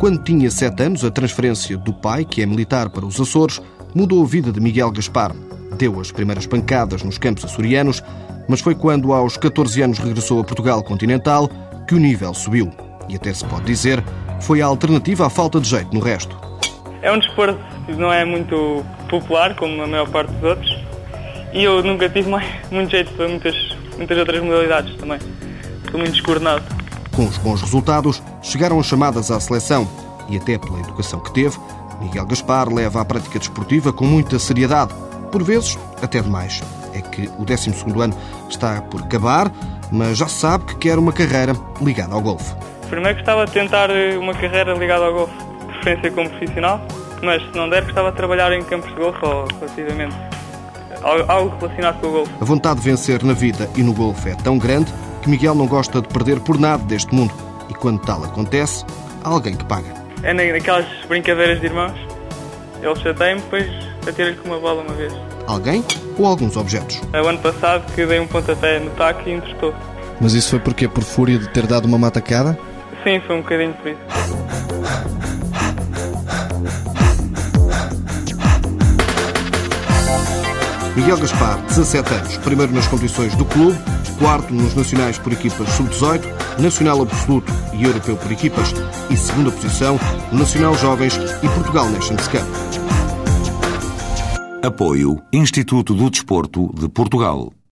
Quando tinha sete anos, a transferência do pai, que é militar, para os Açores, mudou a vida de Miguel Gaspar. Deu as primeiras pancadas nos campos açorianos, mas foi quando, aos 14 anos, regressou a Portugal continental que o nível subiu. E até se pode dizer, foi a alternativa à falta de jeito no resto. É um desporto que não é muito popular, como a maior parte dos outros, e eu nunca tive mais, muito jeito para muitas, muitas outras modalidades também. Estou muito descoordenado. Com os bons resultados, chegaram as chamadas à seleção e até pela educação que teve, Miguel Gaspar leva a prática desportiva com muita seriedade, por vezes até demais. É que o 12 ano está por acabar, mas já sabe que quer uma carreira ligada ao golfe. Primeiro gostava de tentar uma carreira ligada ao golfe, preferência como profissional, mas se não der gostava de trabalhar em campos de golfe ou relativamente algo relacionado com o golfe. A vontade de vencer na vida e no golfe é tão grande que Miguel não gosta de perder por nada deste mundo. E quando tal acontece, há alguém que paga. É naquelas brincadeiras de irmãos. Ele chateia-me, depois atira-lhe com uma bola uma vez. Alguém ou alguns objetos? É o ano passado que dei um pontapé no taco e entretou. Mas isso foi porque Por fúria de ter dado uma matacada? Sim, foi um bocadinho por isso. Miguel Gaspar, 17 anos, primeiro nas competições do clube, quarto nos nacionais por equipas sub-18, nacional absoluto e europeu por equipas e segunda posição no Nacional Jovens e Portugal Nations Cup. Apoio Instituto do Desporto de Portugal.